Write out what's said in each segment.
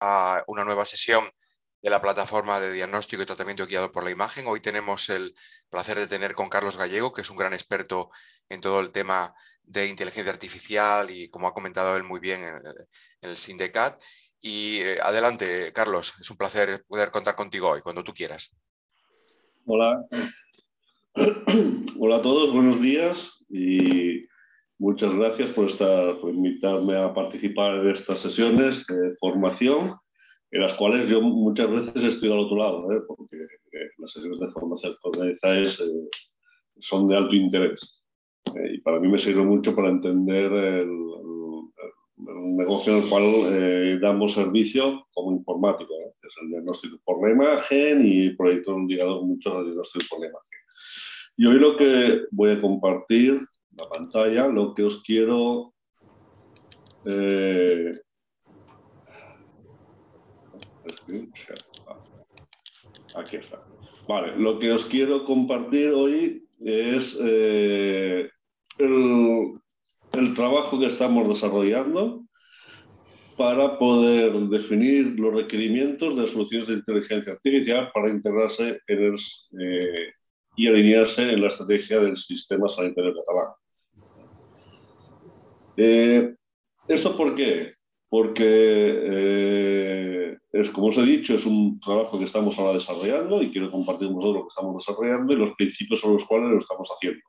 a una nueva sesión de la plataforma de diagnóstico y tratamiento guiado por la imagen. Hoy tenemos el placer de tener con Carlos Gallego, que es un gran experto en todo el tema de inteligencia artificial y, como ha comentado él muy bien, en, el SINDECAT. Y eh, adelante, Carlos, es un placer poder contar contigo hoy, cuando tú quieras. Hola. Hola a todos, buenos días y Muchas gracias por, estar, por invitarme a participar en estas sesiones de formación, en las cuales yo muchas veces estoy al otro lado, ¿eh? porque eh, las sesiones de formación organizadas eh, son de alto interés. y para mí me sirve mucho para entender el, negocio en el cual damos servicio como informático, que es el diagnóstico por la imagen y proyectos ligados mucho al diagnóstico por la imagen. Y hoy lo que voy a compartir la pantalla, lo que os quiero... Eh, aquí está. Vale, lo que os quiero compartir hoy es eh, el, el trabajo que estamos desarrollando para poder definir los requerimientos de soluciones de inteligencia artificial para integrarse en el, eh, y alinearse en la estrategia del sistema sanitario catalán. Eh, ¿Esto por qué? Porque, eh, es, como os he dicho, es un trabajo que estamos ahora desarrollando y quiero compartir con vosotros lo que estamos desarrollando y los principios sobre los cuales lo estamos haciendo.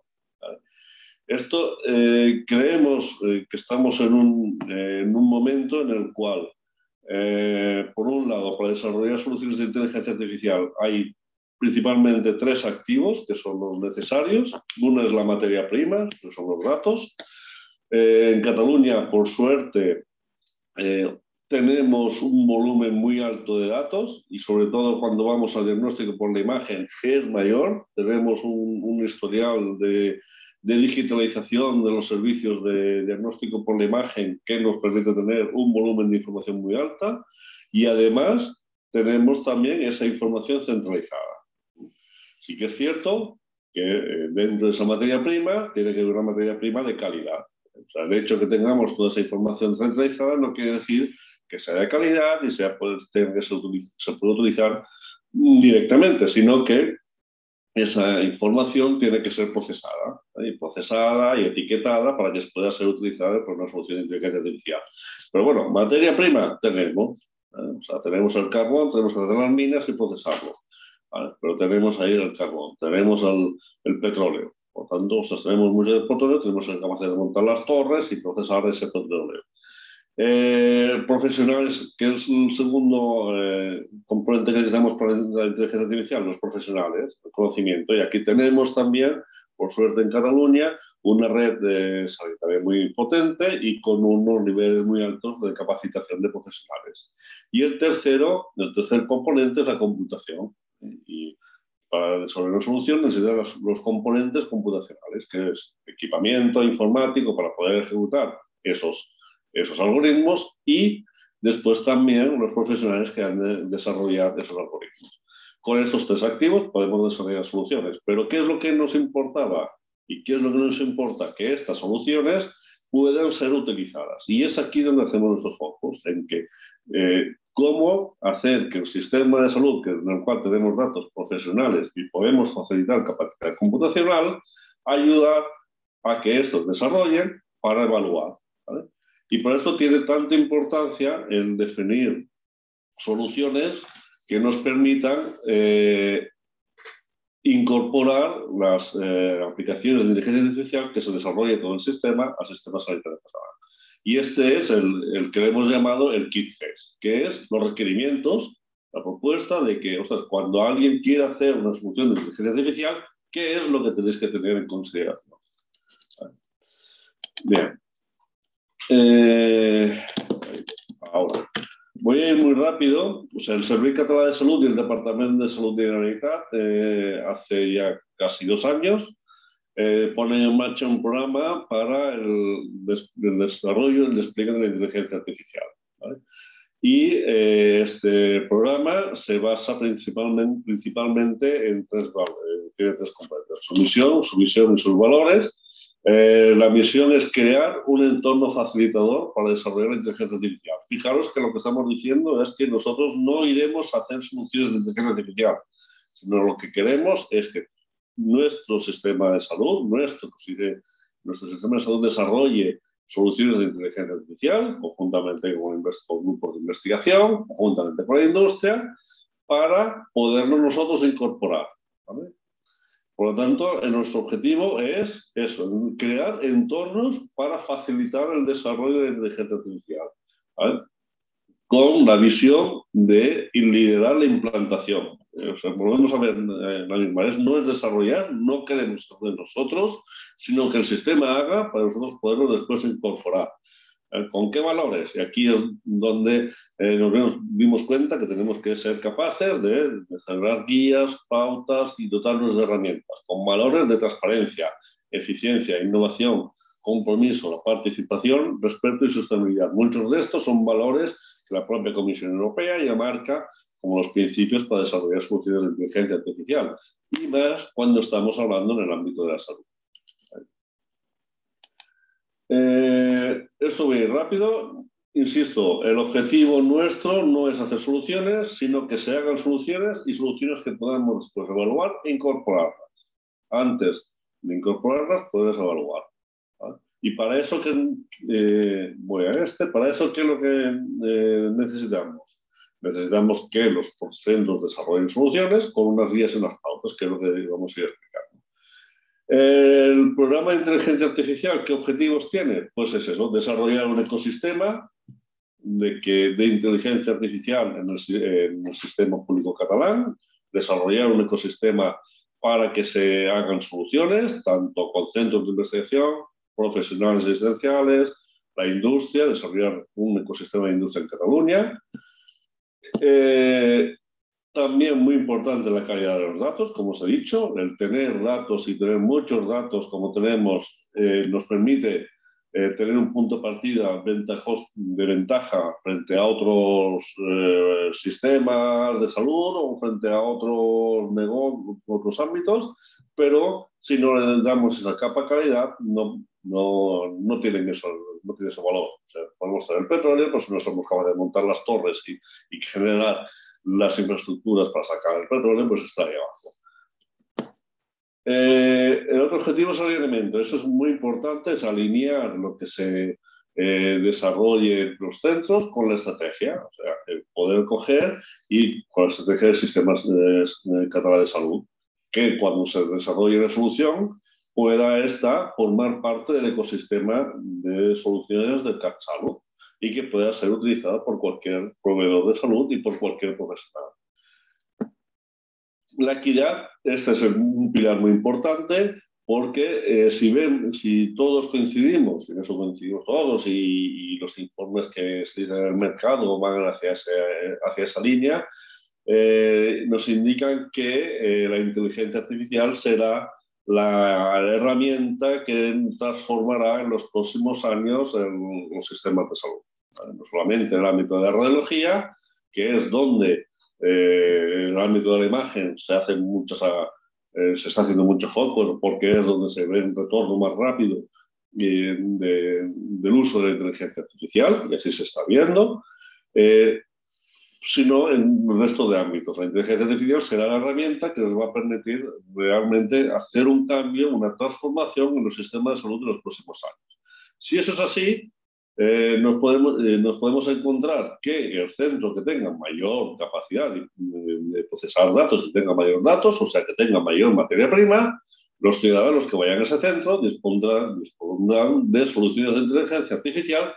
Esto eh, creemos que estamos en un, en un, momento en el cual, por un lado, para desarrollar soluciones de inteligencia artificial hay principalmente tres activos que son los necesarios. Uno es la materia prima, que son los datos. Eh, en Cataluña, por suerte, eh, tenemos un volumen muy alto de datos y sobre todo cuando vamos al diagnóstico por la imagen es mayor. Tenemos un, historial de, digitalización de los servicios de diagnóstico por la imagen que nos permite tener un volumen de información muy alta y además tenemos también esa información centralizada. Sí que es cierto que eh, dentro de esa materia prima tiene que haber una materia prima de calidad. O sea, el hecho de que tengamos toda esa información centralizada no quiere decir que sea de calidad y sea, pues, que se, se puede utilizar directamente, sino que esa información tiene que ser procesada, y procesada y etiquetada para que pueda ser utilizada por una solución de inteligencia artificial. Pero bueno, materia prima tenemos, o sea, tenemos el carbón, tenemos que hacer las minas y procesarlo, pero tenemos ahí el carbón, tenemos el, el petróleo, por tanto, tenemos mucho petróleo, tenemos la capacidad de montar las torres y procesar ese petróleo. Eh, profesionales, que es el segundo eh, componente que necesitamos para la inteligencia artificial, los profesionales, el conocimiento. Y aquí tenemos también, por suerte en Cataluña, una red de sanitaria muy potente y con unos niveles muy altos de capacitación de profesionales. Y el tercero, el tercer componente es la computación. Y para resolver una solución necesitan los, los, componentes computacionales, que es equipamiento informático para poder ejecutar esos, esos algoritmos y después también los profesionales que han de desarrollar esos algoritmos. Con estos tres activos podemos desarrollar soluciones, pero ¿qué es lo que nos importaba y qué es lo que nos importa? Que estas soluciones puedan ser utilizadas. Y es aquí donde hacemos nuestros focos, en que eh, cómo hacer que el sistema de salud, que en el cual tenemos datos profesionales y podemos facilitar capacidad computacional, ayuda a que estos desarrollen para evaluar. Y por esto tiene tanta importancia el definir soluciones que nos permitan eh, incorporar las eh, aplicaciones de inteligencia artificial que se desarrolle todo el sistema al sistema sanitario y este es el, que hemos llamado el kit test, que es los requerimientos, la propuesta de que, ostras, cuando alguien quiera hacer una solución de inteligencia artificial, ¿qué es lo que tenéis que tener en consideración? Bien. Eh, ahora, voy a ir muy rápido. El Servicio Catalán de Salud y el Departamento de Salud de la Generalitat eh, hace ya casi dos años eh, ponen en marcha un programa para el, desarrollo y el despliegue de la inteligencia artificial. Y eh, este programa se basa principalmente, principalmente en tres, tiene tres componentes, su misión, su visión y sus valores, Eh, la misión es crear un entorno facilitador para desarrollar la inteligencia artificial. Fijaros que lo que estamos diciendo es que nosotros no iremos a hacer soluciones de inteligencia artificial, sino lo que queremos es que nuestro sistema de salud, nuestro, nuestro sistema de salud desarrolle soluciones de inteligencia artificial, conjuntamente con, con grupos de investigación, conjuntamente con la industria, para podernos nosotros incorporar. Por lo tanto, nuestro objetivo es eso, crear entornos para facilitar el desarrollo de inteligencia artificial, con la visión de liderar la implantación. O sea, volvemos a ver eh, la misma, es, no es desarrollar, no queremos hacer nosotros, sino que el sistema haga para nosotros poderlo después incorporar. Eh, ¿Con qué valores? Y aquí es donde eh, nos dimos cuenta que tenemos que ser capaces de, generar guías, pautas y dotarnos de herramientas con valores de transparencia, eficiencia, innovación, compromiso, la participación, respeto y sostenibilidad. Muchos de estos son valores que la propia Comisión Europea ya marca como los principios para desarrollar soluciones de inteligencia artificial, y más cuando estamos hablando en el ámbito de la salud. Eh, esto voy rápido. Insisto, el objetivo nuestro no es hacer soluciones, sino que se hagan soluciones y soluciones que podamos después evaluar e incorporarlas. Antes de incorporarlas, puedes evaluar. Y para eso que eh, voy a este, para eso qué es lo que eh, necesitamos. Necesitamos que los centros desarrollen soluciones con unas guías y unas pautas, que es lo que vamos a ir explicando. El programa de inteligencia artificial, ¿qué objetivos tiene? Pues es eso, desarrollar un ecosistema de, que, de inteligencia artificial en el, sistema público catalán, desarrollar un ecosistema para que se hagan soluciones, tanto con centros de investigación, profesionales esenciales, la industria, desarrollar un ecosistema de industria en Cataluña. Eh, también muy importante la calidad de los datos, como os he dicho, el tener datos y tener muchos datos como tenemos eh, nos permite eh, tener un punto de partida de ventaja frente a otros eh, sistemas de salud o frente a otros otros ámbitos, pero si no le damos esa capa calidad, no, no, no tienen eso, no tiene ese valor. O sea, podemos tener el petróleo, pues no somos capaces de montar las torres y, generar las infraestructuras para sacar el petróleo, pues está ahí abajo. Eh, el otro objetivo es el alineamiento. Eso es muy importante, es alinear lo que se eh, desarrolle los centros con la estrategia, o sea, poder coger y con la estrategia de sistemas de, de, de salud, que cuando se desarrolle la solución pueda esta formar parte del ecosistema de soluciones de salud y que pueda ser utilizada por cualquier proveedor de salud y por cualquier profesional. La equidad, este es un pilar muy importante porque eh, si, ven, si todos coincidimos, y en eso coincidimos todos, y, los informes que existen en el mercado van hacia, hacia esa línea, eh, nos indican que eh, la inteligencia artificial será la herramienta que transformará en los próximos años los sistemas de salud. No solamente en el ámbito de la radiología, que es donde eh, en el ámbito de la imagen se, hacen muchas, eh, se está haciendo mucho foco, porque es donde se ve un retorno más rápido eh, del uso de la inteligencia artificial, y así se está viendo sino en el resto de ámbitos. La inteligencia artificial será la herramienta que nos va a permitir realmente hacer un cambio, una transformación en los sistemas de salud de los próximos años. Si eso es así, eh, nos, podemos, eh, nos podemos encontrar que el centro que tenga mayor capacidad de, de, procesar datos y tenga mayor datos, o sea, que tenga mayor materia prima, los ciudadanos que vayan a ese centro dispondrán, dispondrán de soluciones de inteligencia artificial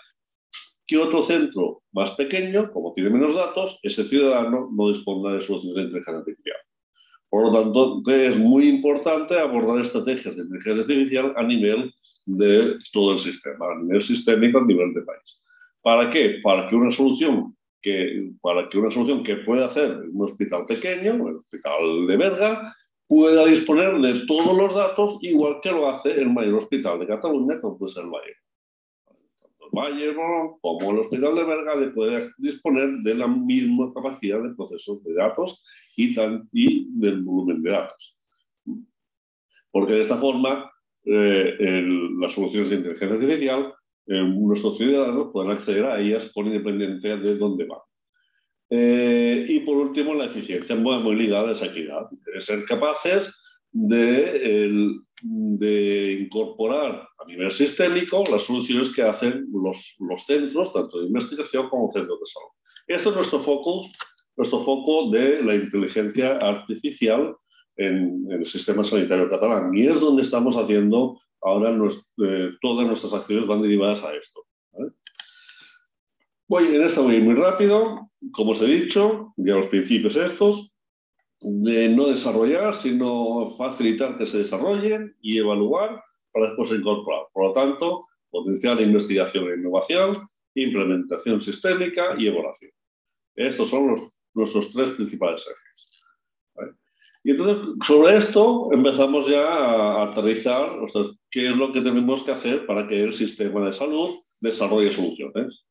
que otro centro más pequeño, como tiene menos datos, ese ciudadano no dispone de soluciones de inteligencia artificial. Por lo tanto, es muy importante abordar estrategias de inteligencia artificial a nivel de todo el sistema, a nivel sistémico, a nivel de país. ¿Para qué? Para que una solución que, para que, una solución que pueda hacer un hospital pequeño, el hospital de Berga, pueda disponer de todos los datos igual que lo hace el mayor hospital de Cataluña, como puede ser el Valle. Valle como el Hospital de Berga de poder disponer de la misma capacidad de procesos de datos y, y del volumen de datos. Porque de esta forma eh, las soluciones de inteligencia artificial, eh, nuestros ciudadanos puedan acceder a ellas por independencia de dónde van. Eh, y por último, la eficiencia muy ligada a esa equidad. ser capaces de, de, incorporar a nivel sistémico las soluciones que hacen los, los, centros, tanto de investigación como centros de salud. Este es nuestro foco, nuestro foco de la inteligencia artificial en, el sistema sanitario catalán. Y es donde estamos haciendo ahora eh, todas nuestras acciones van derivadas a esto. Voy, en esta voy muy rápido. Como os he dicho, ya los principios estos, de no desarrollar, sino facilitar que se desarrollen y evaluar para después incorporar. Por lo tanto, potenciar investigación e innovación, implementación sistémica y evaluación. Estos son los, nuestros tres principales ejes. Y entonces, sobre esto empezamos ya a aterrizar qué es lo que tenemos que hacer para que el sistema de salud desarrolle soluciones.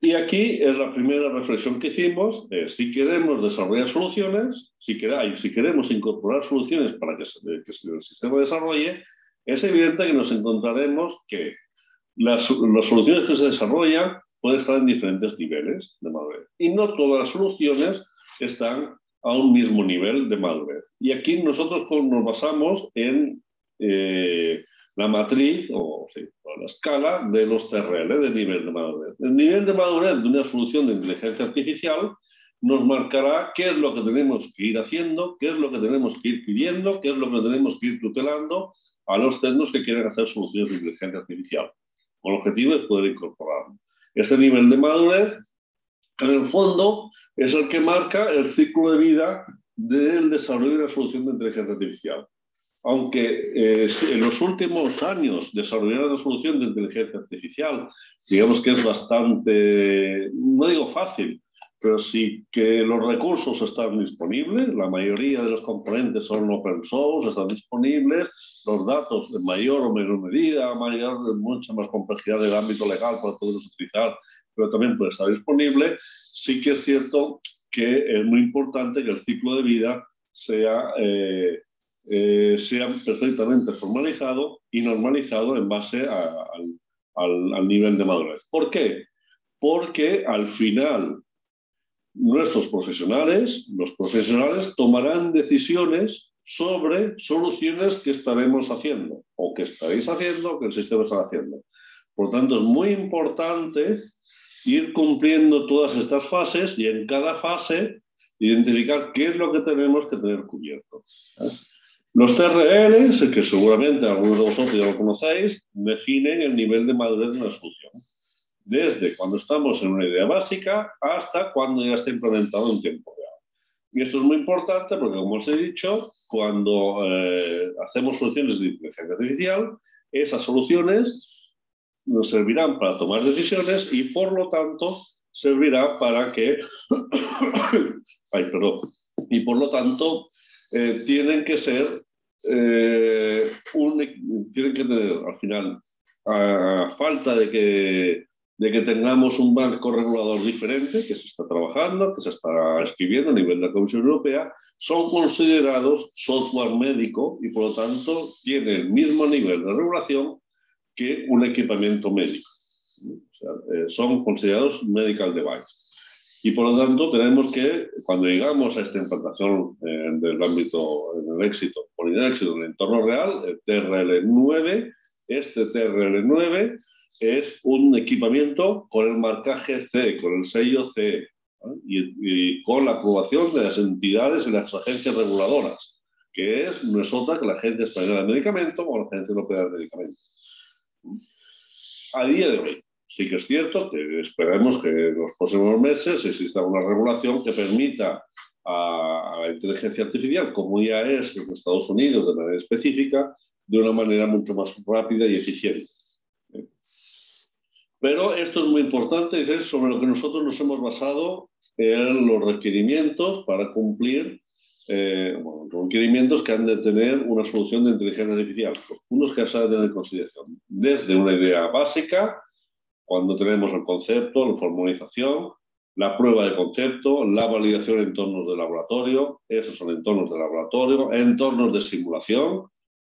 Y aquí es la primera reflexión que hicimos, si queremos desarrollar soluciones, si, queremos incorporar soluciones para que, el sistema desarrolle, es evidente que nos encontraremos que las, las soluciones que se desarrollan pueden estar en diferentes niveles de madurez. Y no todas las soluciones están a un mismo nivel de madurez. Y aquí nosotros nos basamos en eh, la matriz o, la escala de los TRL de nivel de madurez. El nivel de madurez de una solución de inteligencia artificial nos marcará qué es lo que tenemos que ir haciendo, qué es lo que tenemos que ir pidiendo, qué es lo que tenemos que ir tutelando a los centros que quieren hacer soluciones de inteligencia artificial. El objetivo es poder incorporarlo. Este nivel de madurez, en el fondo, es el que marca el ciclo de vida del desarrollo de la solución de inteligencia artificial aunque eh, en los últimos años desarrollar una solución de inteligencia artificial, digamos que es bastante, no digo fácil, pero sí que los recursos están disponibles, la mayoría de los componentes son open source, están disponibles, los datos de mayor o menor medida, mayor, mucha más complejidad del ámbito legal para poderlos utilizar, pero también puede estar disponible. Sí que es cierto que es muy importante que el ciclo de vida sea eh, eh, sea perfectamente formalizado y normalizado en base al, nivel de madurez. ¿Por qué? Porque al final nuestros profesionales, los profesionales tomarán decisiones sobre soluciones que estaremos haciendo o que estaréis haciendo o que el sistema está haciendo. Por tanto, es muy importante ir cumpliendo todas estas fases y en cada fase identificar qué es lo que tenemos que tener cubierto. Los TRLs, que seguramente algunos de vosotros ya lo conocéis, definen el nivel de madurez de una solución. Desde cuando estamos en una idea básica hasta cuando ya está implementado en tiempo real. Y esto es muy importante porque, como os he dicho, cuando eh, hacemos soluciones de inteligencia artificial, esas soluciones nos servirán para tomar decisiones y, por lo tanto, servirá para que... Ay, perdón. Y, por lo tanto, eh, tienen que ser eh, tienen que tener al final, a falta de que, de que tengamos un marco regulador diferente, que se está trabajando, que se está escribiendo a nivel de la Comisión Europea, son considerados software médico y por lo tanto tiene el mismo nivel de regulación que un equipamiento médico. Eh, son considerados medical device. Y por lo tanto tenemos que, cuando llegamos a esta implantación eh, del ámbito, en el éxito, por el éxito en el entorno real, el TRL9, este TRL9 es un equipamiento con el marcaje C, con el sello C, y, con la aprobación de las entidades y las agencias reguladoras, que es, no es otra que la Agencia Española de Medicamento o la Agencia Europea de Medicamentos. A día de hoy, sí que es cierto que esperemos que en los próximos meses exista una regulación que permita a, la inteligencia artificial, como ya es en Estados Unidos de manera específica, de una manera mucho más rápida y eficiente. Pero esto es muy importante, es sobre lo que nosotros nos hemos basado en los requerimientos para cumplir eh, los requerimientos que han de tener una solución de inteligencia artificial, los puntos que se han de tener en consideración, desde una idea básica cuando tenemos el concepto, la formalización, la prueba de concepto, la validación en entornos de laboratorio, esos son entornos de laboratorio, entornos de simulación,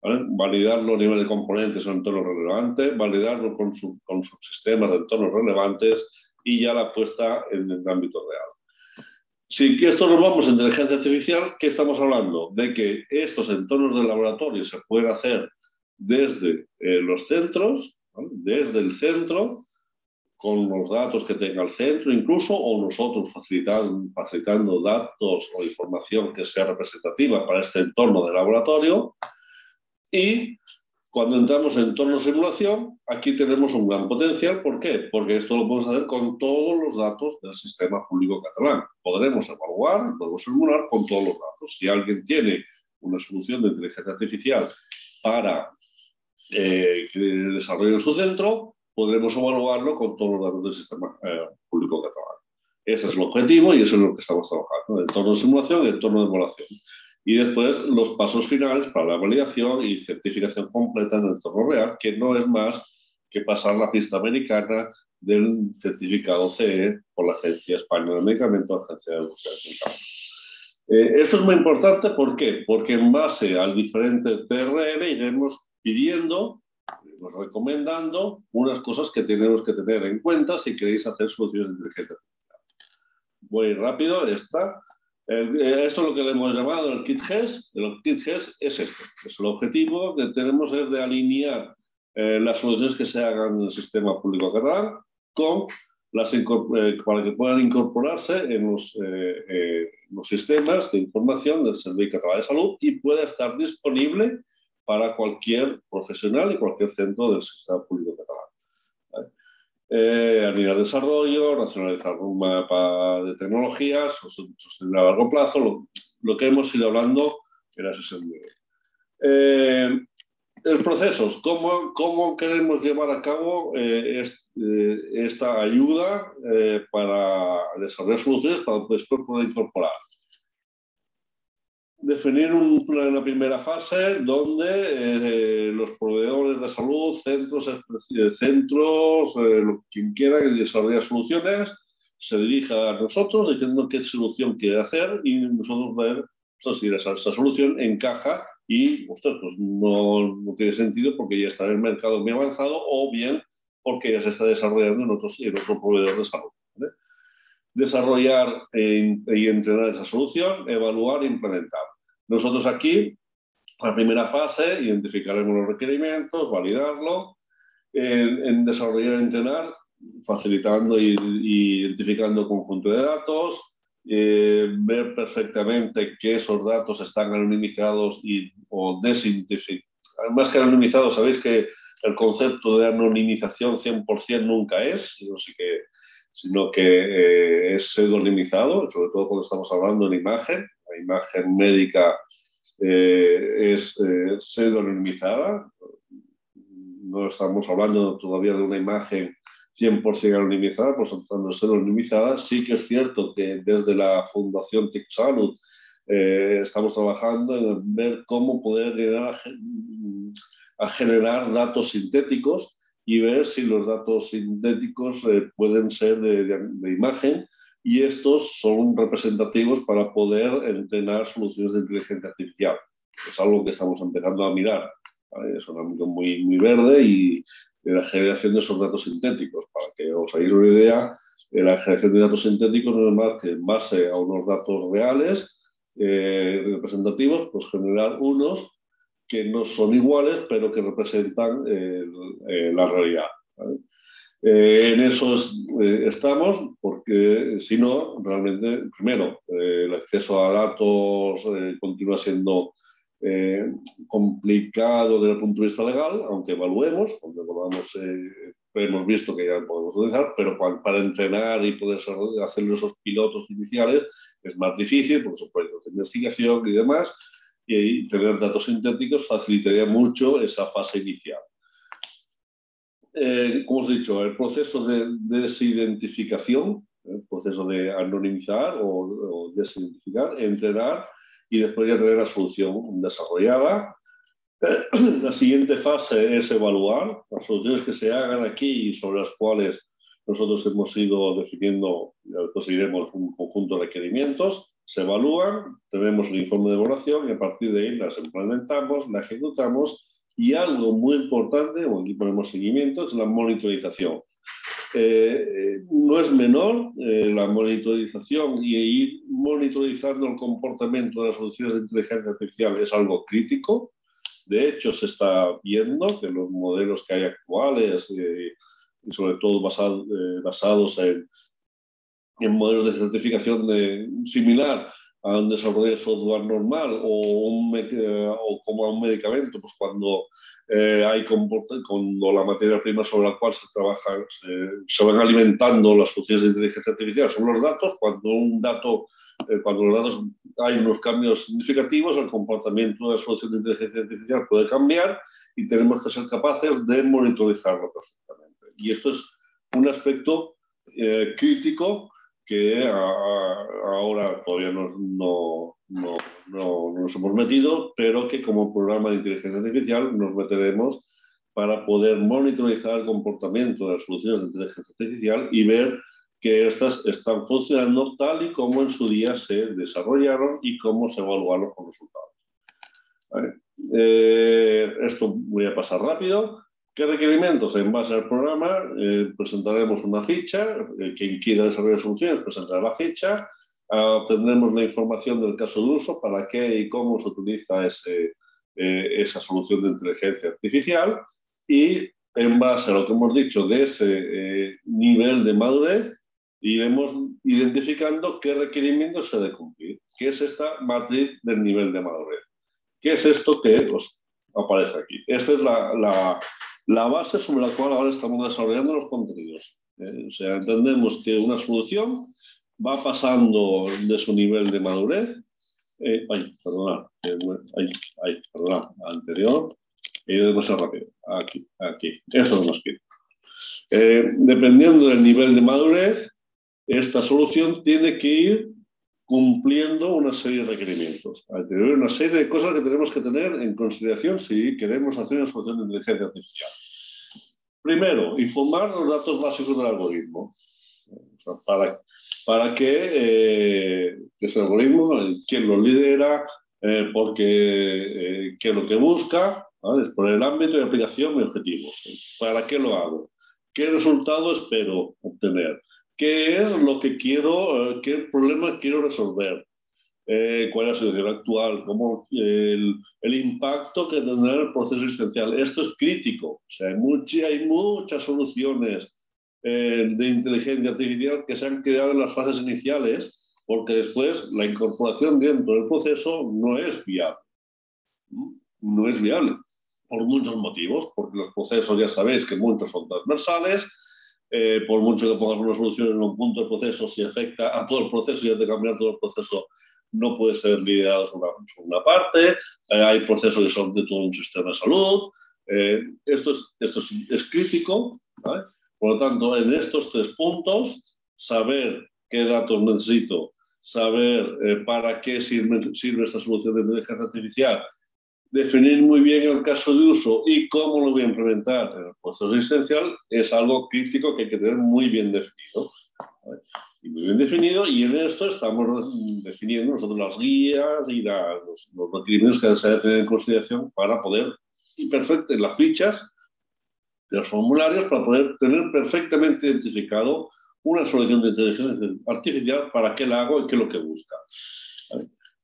validarlo a nivel de componentes en entornos relevantes, validarlo con, con subsistemas de entornos relevantes y ya la puesta en el ámbito real. Si esto nos vamos a inteligencia artificial, ¿qué estamos hablando? De que estos entornos de laboratorio se pueden hacer desde eh, los centros, desde el centro, con los datos que tenga el centro incluso, o nosotros facilitando, facilitando datos o información que sea representativa para este entorno de laboratorio, y cuando entramos en entorno de simulación, aquí tenemos un gran potencial. ¿Por qué? Porque esto lo podemos hacer con todos los datos del sistema público catalán. Podremos evaluar, podemos simular con todos los datos. Si alguien tiene una solución de inteligencia artificial para eh, desarrollo en su centro, podremos evaluarlo con todos los datos del sistema eh, público catalán. Ese es el objetivo y eso es lo que estamos trabajando, el entorno de simulación y el entorno de evaluación y después los pasos finales para la validación y certificación completa en el entorno real, que no es más que pasar la pista americana del certificado CE por la Agencia Española de Medicamentos, Agencia de Medicamentos. Eh, esto es muy importante, ¿por qué? Porque en base al diferente TRL iremos pidiendo, iremos recomendando unas cosas que tenemos que tener en cuenta si queréis hacer soluciones de inteligencia artificial. Voy rápido, esta. Eh, esto es lo que le hemos llamado el kit GES. El kit GES es esto. Es el objetivo que tenemos es de alinear eh, las soluciones que se hagan en el sistema público catalán con las eh, para que puedan incorporarse en los, los, sistemas de información del Servicio Catalán de Salud y pueda estar disponible para cualquier profesional y cualquier centro del sistema público catalán eh, a nivel de desarrollo, racionalizar un mapa de tecnologías, sostenible a largo plazo, lo, que hemos ido hablando en de hoy. Eh, el proceso, ¿cómo, ¿cómo, queremos llevar a cabo eh, eh, esta ayuda para desarrollar soluciones para después poder incorporar? Definir un la primera fase donde eh, los proveedores de salud, centros, centros eh, quien quiera que desarrolle soluciones, se dirija a nosotros diciendo qué solución quiere hacer y nosotros ver si esa, solución encaja y pues no, no, tiene sentido porque ya está en el mercado muy avanzado o bien porque ya se está desarrollando en, otros, en otro proveedor de salud. Desarrollar y entrenar esa solución, evaluar e implementar. Nosotros aquí, la primera fase, identificaremos los requerimientos, validarlo, en, desarrollar y entrenar, facilitando y, identificando conjunto de datos, eh, ver perfectamente que esos datos están anonimizados y, o desidentificados. Más que anonimizados, sabéis que el concepto de anonimización 100% nunca es, sino, que, sino que eh, es pseudonimizado, sobre todo cuando estamos hablando de imagen la imagen médica eh, es eh, pseudonimizada. No estamos hablando todavía de una imagen 100% anonimizada, pues estamos de pseudonimizada. Sí que es cierto que desde la Fundación TICSalud eh, estamos trabajando en ver cómo poder llegar a, generar datos sintéticos y ver si los datos sintéticos eh, pueden ser de, de imagen y estos son representativos para poder entrenar soluciones de inteligencia artificial. Es algo que estamos empezando a mirar. Es un ámbito muy, muy verde y de la generación de esos datos sintéticos. Para que os hagáis una idea, la generación de datos sintéticos no es más que en base a unos datos reales eh, representativos, pues generar unos que no son iguales, pero que representan eh, eh, la realidad. Eh, en eso eh, estamos porque si no, realmente, primero, eh, el acceso a datos continúa siendo complicado desde el punto de vista legal, aunque evaluemos, aunque hemos visto que ya podemos utilizar, pero para, entrenar y poder hacer esos pilotos iniciales es más difícil, por supuesto, de investigación y demás, y tener datos sintéticos facilitaría mucho esa fase inicial eh, como os he dicho, el proceso de desidentificación, el proceso de anonimizar o, desidentificar, entrenar y después ya tener la solución desarrollada. La siguiente fase es evaluar las soluciones que se hagan aquí y sobre las cuales nosotros hemos ido definiendo, conseguiremos un conjunto de requerimientos. Se evalúan, tenemos el informe de evaluación y a partir de ahí las implementamos, la ejecutamos y algo muy importante, aquí ponemos seguimiento, es la monitorización. Eh, eh, no es menor eh, la monitorización y ir monitorizando el comportamiento de las soluciones de inteligencia artificial es algo crítico. De hecho, se está viendo que los modelos que hay actuales, y sobre todo basados en, en modelos de certificación de, similar a un desarrollo de software normal o, un, o como a un medicamento, pues cuando eh, hay cuando la materia prima sobre la cual se trabaja se, van alimentando las funciones de inteligencia artificial son los datos, cuando un dato eh, cuando los datos hay unos cambios significativos, el comportamiento de la solución de inteligencia artificial puede cambiar y tenemos que ser capaces de monitorizarlo perfectamente. Y esto es un aspecto eh, crítico que ahora todavía no, no, no, no, nos hemos metido, pero que como programa de inteligencia artificial nos meteremos para poder monitorizar el comportamiento de las soluciones de inteligencia artificial y ver que estas están funcionando tal y como en su día se desarrollaron y cómo se evaluaron los resultados. Eh, esto voy a pasar rápido. ¿Qué requerimientos? En base al programa eh, presentaremos una ficha, eh, quien quiera desarrollar soluciones presentará la ficha, ah, obtendremos la información del caso de uso, para qué y cómo se utiliza ese, eh, esa solución de inteligencia artificial y en base a lo que hemos dicho de ese nivel de madurez, iremos identificando qué requerimientos se debe cumplir, qué es esta matriz del nivel de madurez. ¿Qué es esto que os aparece aquí? Esta es la la base sobre la cual ahora estamos desarrollando los contenidos. Eh, o sea, entendemos que una solución va pasando de su nivel de madurez. Eh, ay, perdona, eh, ay, ay, perdona, anterior. He ido demasiado rápido. Aquí, aquí. Esto es más que. dependiendo del nivel de madurez, esta solución tiene que ir cumpliendo una serie de requerimientos. Hay una serie de cosas que tenemos que tener en consideración si queremos hacer una solución de inteligencia artificial. Primero, informar los datos básicos del algoritmo. para, para que eh, ese algoritmo, quién lo lidera, eh, porque, eh, qué es lo que busca, por el ámbito de aplicación y objetivos. ¿Para qué lo hago? ¿Qué resultado espero obtener? Qué es lo que quiero, eh, qué problema quiero resolver, eh, cuál es la situación actual, cómo el, el, impacto que tendrá el proceso existencial. Esto es crítico. O sea, hay, hay muchas soluciones eh, de inteligencia artificial que se han quedado en las fases iniciales porque después la incorporación dentro del proceso no es viable. No es viable por muchos motivos, porque los procesos ya sabéis que muchos son transversales, eh, por mucho que pongas una solución en un punto del proceso, si afecta a todo el proceso y has de cambiar todo el proceso, no puede ser liderado sobre una, parte. Eh, hay procesos que son de todo un sistema de salud. Eh, esto, es, esto es, crítico. Por lo tanto, en estos tres puntos, saber qué datos necesito, saber para qué sirve, sirve esta solución de inteligencia artificial definir muy bien el caso de uso y cómo lo voy a implementar en el proceso existencial es algo crítico que hay que tener muy bien definido. Y muy bien definido, y en esto estamos definiendo nosotros las guías y los, requerimientos que se deben tener en consideración para poder, y perfecto, las fichas de los formularios, para poder tener perfectamente identificado una solución de inteligencia artificial para qué la hago y qué es lo que busca.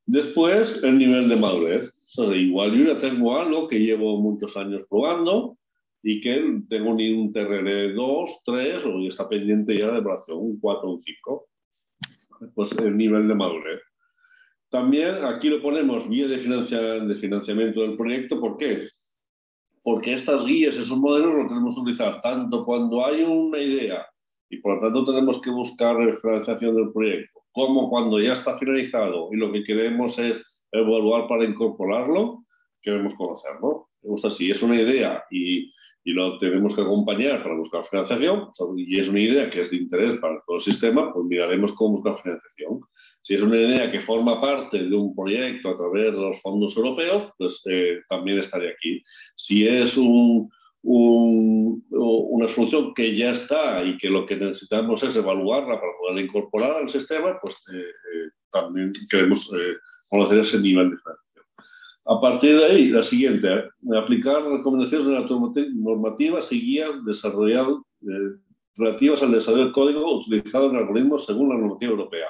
Después, el nivel de madurez igual yo ya tengo algo que llevo muchos años probando y que tengo ni un TRL 2, 3 o está pendiente ya de evaluación, un 4 o un 5. Pues el nivel de madurez. También aquí lo ponemos vía de, de financiamiento del proyecto. ¿Por qué? Porque estas guías, esos modelos los tenemos que utilizar tanto cuando hay una idea y por lo tanto tenemos que buscar la financiación del proyecto, como cuando ya está finalizado y lo que queremos es evaluar para incorporarlo, queremos conocerlo. gusta si es una idea y, y, lo tenemos que acompañar para buscar financiación, y es una idea que es de interés para todo el sistema, pues miraremos cómo buscar financiación. Si es una idea que forma parte de un proyecto a través de los fondos europeos, pues eh, también estaré aquí. Si es un, una solución que ya está y que lo que necesitamos es evaluarla para poderla incorporar al sistema, pues eh, eh, también queremos conocer ese nivel de financiación. A partir de ahí, la siguiente, aplicar recomendaciones normativas y guías desarrolladas relativas al desarrollo del código utilizado en algoritmos según la normativa europea.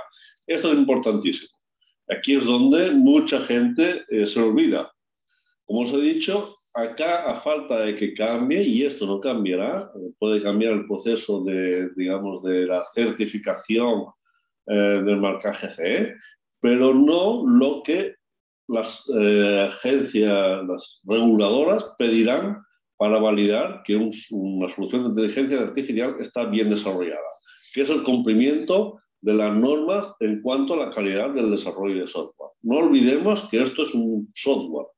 Esto es importantísimo. Aquí es donde mucha gente se olvida. Como os he dicho, acá a falta de que cambie, y esto no cambiará, puede cambiar el proceso de, digamos, de la certificación eh, del marcaje CE, pero no lo que las eh, agencias, las reguladoras pedirán para validar que una solución de inteligencia artificial está bien desarrollada, que es el cumplimiento de las normas en cuanto a la calidad del desarrollo de software. No olvidemos que esto es un software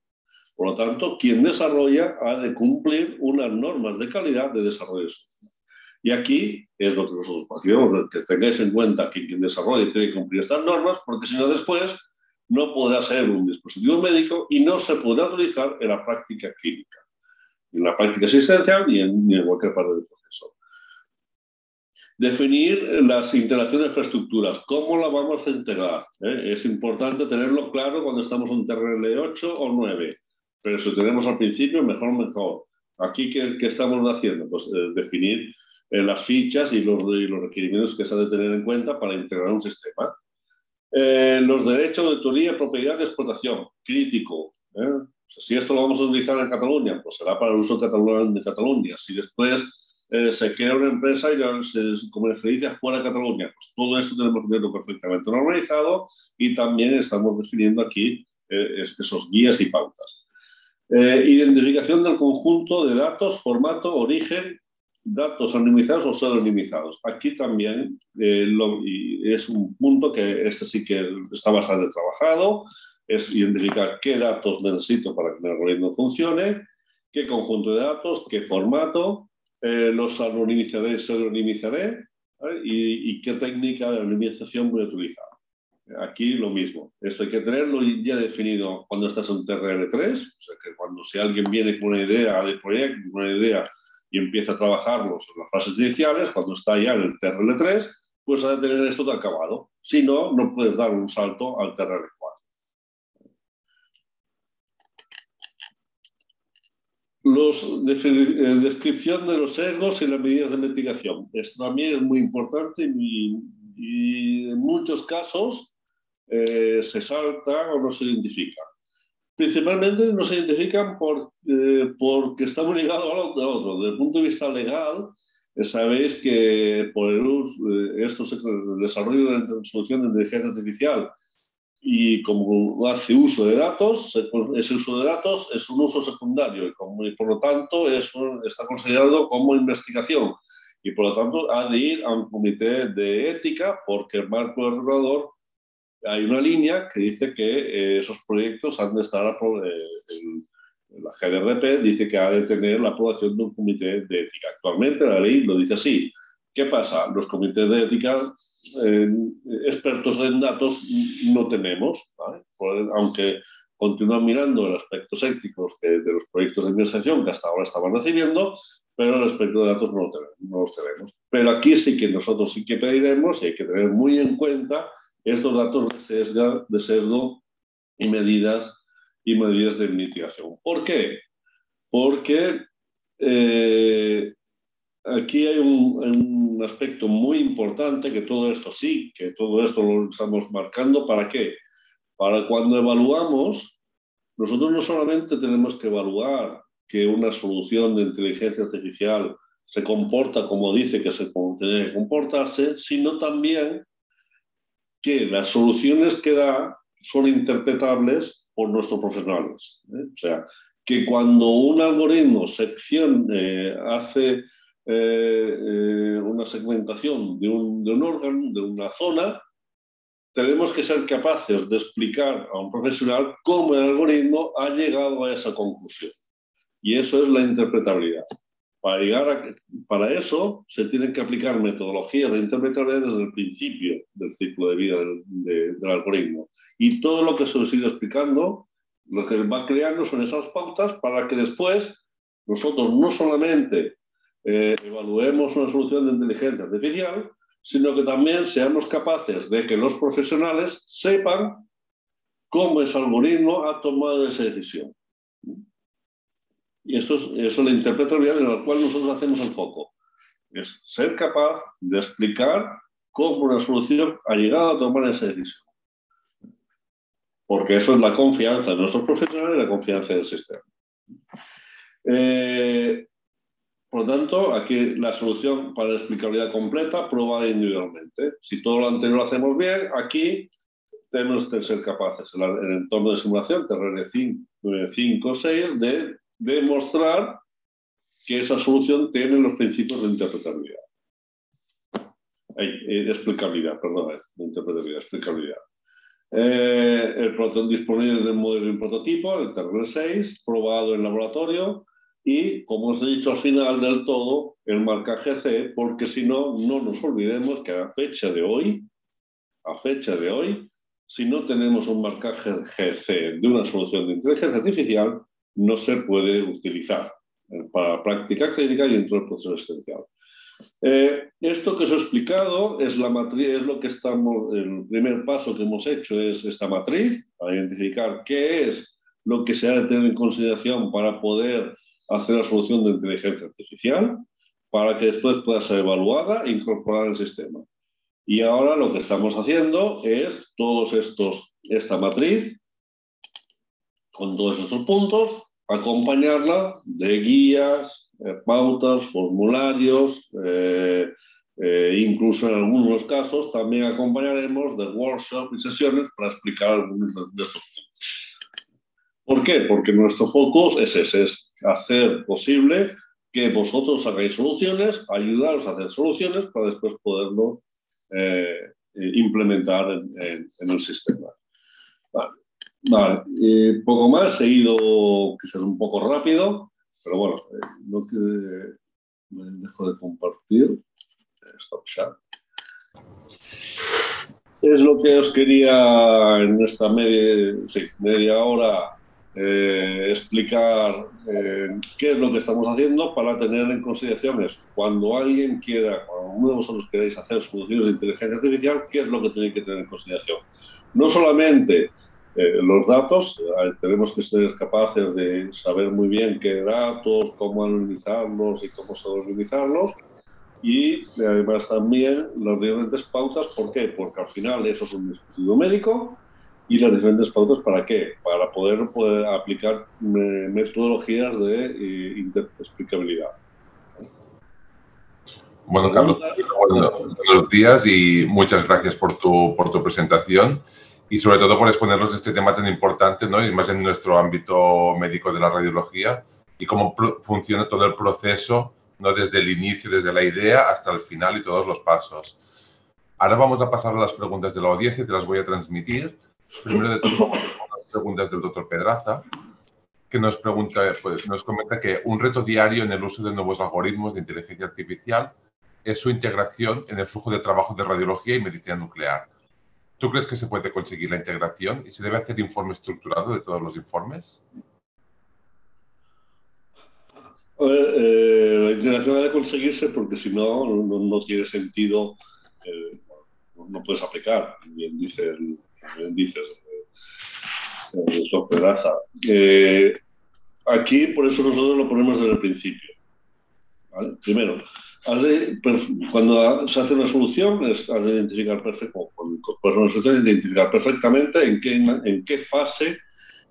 por lo tanto, quien desarrolla ha de cumplir unas normas de calidad de desarrollo Y aquí es lo que nosotros hacemos, que tengáis en cuenta que quien desarrolla tiene que cumplir estas normas, porque si no después no podrá ser un dispositivo médico y no se podrá utilizar en la práctica clínica, en la práctica asistencial ni en, cualquier parte del proceso. Definir las interacciones de infraestructuras, cómo la vamos a integrar. ¿Eh? Es importante tenerlo claro cuando estamos en TRL 8 o 9 pero si tenemos al principio, mejor, mejor. Aquí, ¿qué, qué estamos haciendo? Pues eh, definir eh, las fichas y los, los, requerimientos que se ha de tener en cuenta para integrar un sistema. Eh, los derechos de autoría, propiedad de explotación, crítico. si esto lo vamos a utilizar en Cataluña, pues será para el uso de Cataluña. Si después se crea una empresa y se comercializa fuera de Cataluña, pues todo esto tenemos que tenerlo perfectamente normalizado y también estamos definiendo aquí esos guías y pautas. Eh, identificación del conjunto de datos, formato, origen, datos anonimizados o pseudonimizados. Aquí también eh, es un punto que este sí que está bastante trabajado, es identificar qué datos necesito para que el algoritmo funcione, qué conjunto de datos, qué formato, eh, los anonimizaré, pseudonimizaré y, y qué técnica de anonimización voy a utilizar. Aquí lo mismo. Esto hay que tenerlo ya definido cuando estás en TRL3, o sea que cuando si alguien viene con una idea de proyecto, una idea y empieza a trabajarlos en las fases iniciales, cuando está ya en el TRL3, pues ha de tener esto de acabado. Si no, no puedes dar un salto al TRL4. Los, eh, descripción de los sesgos y las medidas de mitigación. Esto también es muy importante y, en muchos casos eh, se saltan o no se identifican. Principalmente no se identifican por, eh, porque estamos ligados al otro. Desde el punto de vista legal, eh, sabéis que por el, uso, esto el desarrollo de la solución de inteligencia artificial y como hace uso de datos, ese uso de datos es un uso secundario y, por lo tanto es está considerado como investigación y por lo tanto ha de ir a un comité de ética porque el marco regulador hay una línea que dice que eh, esos proyectos han de estar, eh, la GDRP dice que ha de tener la aprobación de un comité de ética. Actualmente la ley lo dice así. ¿Qué pasa? Los comités de ética, eh, expertos en datos, no tenemos, aunque continúan mirando los aspectos éticos de los proyectos de investigación que hasta ahora estaban recibiendo, pero el aspecto de datos no, tenemos, no los tenemos. Pero aquí sí que nosotros sí que pediremos y hay que tener muy en cuenta estos datos de sesgo, y medidas y medidas de mitigación. ¿Por qué? Porque eh, aquí hay un, aspecto muy importante que todo esto sí, que todo esto lo estamos marcando. ¿Para qué? Para cuando evaluamos, nosotros no solamente tenemos que evaluar que una solución de inteligencia artificial se comporta como dice que se tiene que comportarse, sino también que las soluciones que da son interpretables por nuestros profesionales. ¿eh? O sea, que cuando un algoritmo sección, eh, hace eh, una segmentación de un, de un órgano, de una zona, tenemos que ser capaces de explicar a un profesional cómo el algoritmo ha llegado a esa conclusión. Y eso es la interpretabilidad. Para, llegar para eso se tienen que aplicar metodologías de interpretabilidad desde el principio del ciclo de vida del, algoritmo. Y todo lo que se os ido explicando, lo que va creando son esas pautas para que después nosotros no solamente eh, evaluemos una solución de inteligencia artificial, sino que también seamos capaces de que los profesionales sepan cómo ese algoritmo ha tomado esa decisión. Y eso es, eso la interpretabilidad en la cual nosotros hacemos el foco. Es ser capaz de explicar cómo una solución ha llegado a tomar esa decisión. Porque eso es la confianza de nuestros profesionales y la confianza del sistema. Eh, por lo tanto, aquí la solución para la explicabilidad completa probada individualmente. Si todo lo anterior lo hacemos bien, aquí tenemos que ser capaces en el entorno de simulación, TRR 5 o 6, de demostrar que esa solución tiene los principios de interpretabilidad. Eh, de explicabilidad, perdón, de interpretabilidad, explicabilidad. Eh, el protón disponible del modelo y prototipo, el TRR6, probado en laboratorio, y, como os he dicho al final del todo, el marcaje C, porque si no, no nos olvidemos que a fecha de hoy, a fecha de hoy, si no tenemos un marcaje GC de una solución de inteligencia artificial, no se puede utilizar para práctica clínica y dentro del proceso esencial. Eh, esto que os he explicado es la matriz, es lo que estamos, el primer paso que hemos hecho es esta matriz, para identificar qué es lo que se ha de tener en consideración para poder hacer la solución de inteligencia artificial, para que después pueda ser evaluada e incorporada el sistema. Y ahora lo que estamos haciendo es todos estos, esta matriz, con todos estos puntos, acompañarla de guías, eh, pautas, formularios, eh, eh, incluso en algunos casos también acompañaremos de workshops y sesiones para explicar algunos de estos puntos. ¿Por qué? Porque nuestro foco es ese, es hacer posible que vosotros hagáis soluciones, ayudaros a hacer soluciones para después poderlo implementar en, en, el sistema. Vale. Vale, eh, poco más, he ido quizás un poco rápido, pero bueno, eh, no que dejo de compartir. Stop chat. Es lo que os quería en esta media, sí, media hora eh, explicar qué es lo que estamos haciendo para tener en consideración eso. Cuando alguien quiera, cuando uno de vosotros queráis hacer soluciones de inteligencia artificial, ¿qué es lo que tenéis que tener en consideración? No solamente eh, los datos, eh, tenemos que ser capaces de saber muy bien qué datos, cómo analizarlos y cómo saber analizarlos. Y además también las diferentes pautas, ¿por qué? Porque al final eso es un dispositivo médico y las diferentes pautas para qué? Para poder, poder aplicar metodologías de eh, explicabilidad. Bueno, Carlos, buenos días y muchas gracias por tu, por tu presentación y sobre todo por exponernos este tema tan importante, ¿no? y más en nuestro ámbito médico de la radiología, y cómo funciona todo el proceso, ¿no? desde el inicio, desde la idea hasta el final y todos los pasos. Ahora vamos a pasar a las preguntas de la audiencia y te las voy a transmitir. Primero de todo, las preguntas del doctor Pedraza, que nos, pregunta, pues, nos comenta que un reto diario en el uso de nuevos algoritmos de inteligencia artificial es su integración en el flujo de trabajo de radiología y medicina nuclear ¿Tú crees que se puede conseguir la integración y se debe hacer informe estructurado de todos los informes? Eh, la integración debe conseguirse porque si no, no, tiene sentido, eh, no puedes aplicar, bien dice el, bien dice el, aquí, por eso nosotros lo ponemos desde el principio. Primero, cuando se hace una solución, es, has de identificar, perfecto, identificar perfectamente en qué, en qué fase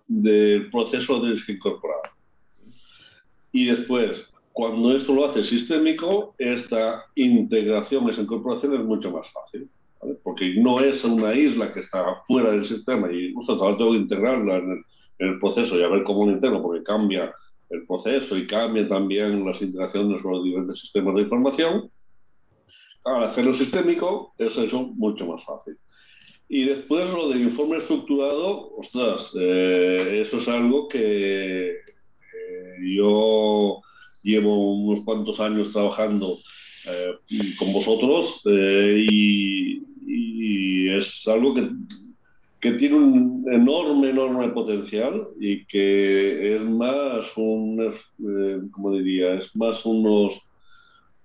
del proceso tienes que incorporar. Y después, cuando esto lo hace sistémico, esta integración, esa incorporación es mucho más fácil. Porque no es una isla que está fuera del sistema y justo tengo que integrarla en el, en el proceso y a ver cómo lo integro, porque cambia el proceso y cambia también las interacciones con los diferentes sistemas de información, al hacerlo sistémico es eso mucho más fácil. Y después lo del informe estructurado, ostras, eh, eso es algo que eh, yo llevo unos cuantos años trabajando eh, con vosotros y, y, es algo que que tiene un enorme, enorme potencial y que es más un, eh, como diría, es más unos,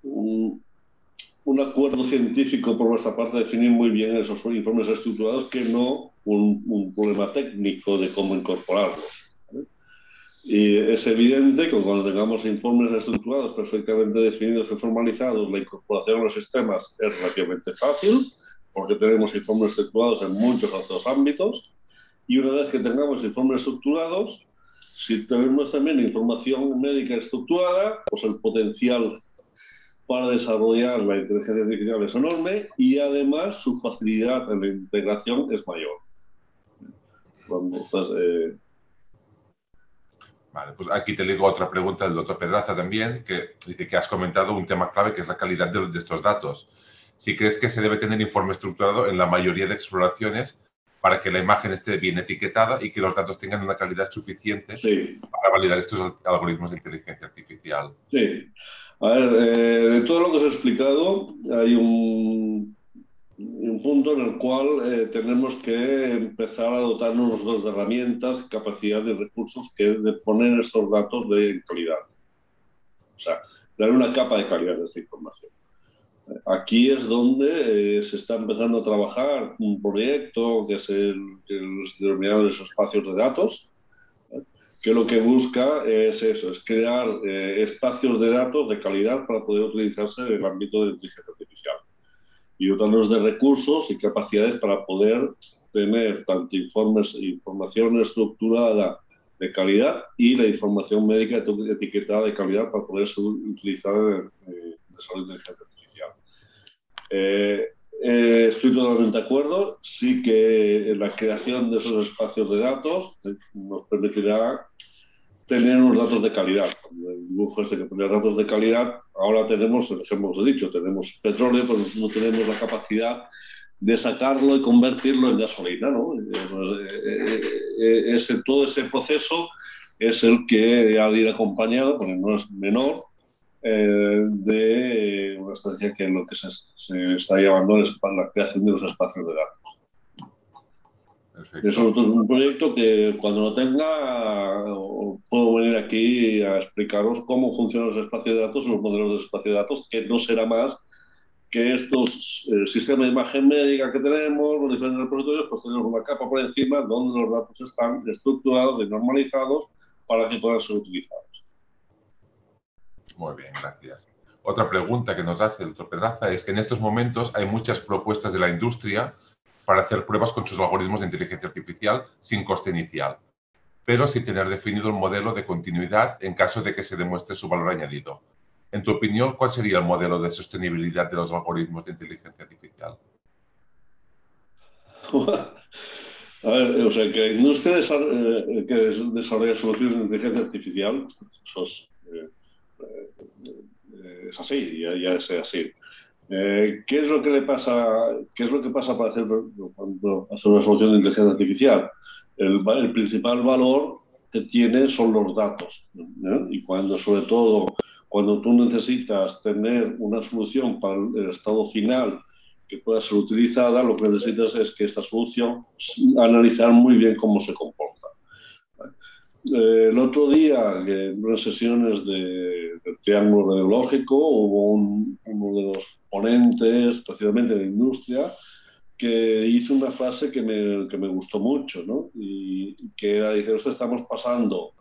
un acuerdo científico por nuestra parte definir muy bien esos informes estructurados que no un, problema técnico de cómo incorporarlos. Y es evidente que cuando tengamos informes estructurados perfectamente definidos y formalizados, la incorporación a los sistemas es relativamente fácil, porque tenemos informes estructurados en muchos otros ámbitos. Y una vez que tengamos informes estructurados, si tenemos también información médica estructurada, pues el potencial para desarrollar la inteligencia artificial es enorme y además su facilidad en la integración es mayor. Eh, vale, pues aquí te digo otra pregunta del doctor Pedraza también, que dice que has comentado un tema clave que es la calidad de, estos datos. Si crees que se debe tener informe estructurado en la mayoría de exploraciones para que la imagen esté bien etiquetada y que los datos tengan una calidad suficiente para validar estos algoritmos de inteligencia artificial. Sí. A ver, eh, de todo lo que os he explicado, hay un, un punto en el cual eh, tenemos que empezar a dotarnos nosotros de herramientas, capacidad y recursos que de poner estos datos de calidad. O sea, dar una capa de calidad de esta información. Aquí es donde eh, se está empezando a trabajar un proyecto que es el, que los denominados espacios de datos, que lo que busca es eso, es crear eh, espacios de datos de calidad para poder utilizarse en el ámbito de inteligencia artificial y dotarnos de recursos y capacidades para poder tener tanto informes, información estructurada de calidad y la información médica etiquetada de calidad para poder ser utilizada en el desarrollo de inteligencia artificial. Eh, eh, estoy totalmente de acuerdo. Sí que la creación de esos espacios de datos nos permitirá tener unos datos de calidad. El lujo este que tener datos de calidad, ahora tenemos, hemos dicho, tenemos petróleo, pero no tenemos la capacidad de sacarlo y convertirlo en gasolina. ¿no? Eh, eh, eh, ese, todo ese proceso es el que ha de ir acompañado, porque no es menor, de una estrategia que es lo que se, se está llamando la creación de los espacios de datos. Es un proyecto que cuando lo tenga puedo venir aquí a explicaros cómo funcionan los espacios de datos, los modelos de espacio de datos, que no será más que estos eh, sistemas de imagen médica que tenemos, los diferentes repositorios, pues tenemos una capa por encima donde los datos están estructurados y normalizados para que puedan ser utilizados. Muy bien, gracias. Otra pregunta que nos hace el doctor Pedraza es que en estos momentos hay muchas propuestas de la industria para hacer pruebas con sus algoritmos de inteligencia artificial sin coste inicial, pero sin tener definido el modelo de continuidad en caso de que se demuestre su valor añadido. En tu opinión, ¿cuál sería el modelo de sostenibilidad de los algoritmos de inteligencia artificial? A ver, o sea, que la industria eh, que desarrolla soluciones de inteligencia artificial, eso es, eh, eh, es así, ya, ya es así. Eh, ¿Qué es lo que le pasa? ¿Qué es lo que pasa para hacer, hacer una solución de inteligencia artificial? El, principal valor que tiene son los datos. Y cuando, sobre todo, cuando tú necesitas tener una solución para el estado final que pueda ser utilizada, lo que necesitas es que esta solución analizar muy bien cómo se comporta. Eh, el otro día, en unas sesiones de, del triángulo radiológico, hubo uno de los ponentes, especialmente de la industria, que hizo una frase que me, que me gustó mucho, ¿no? Y que era, dice, estamos pasando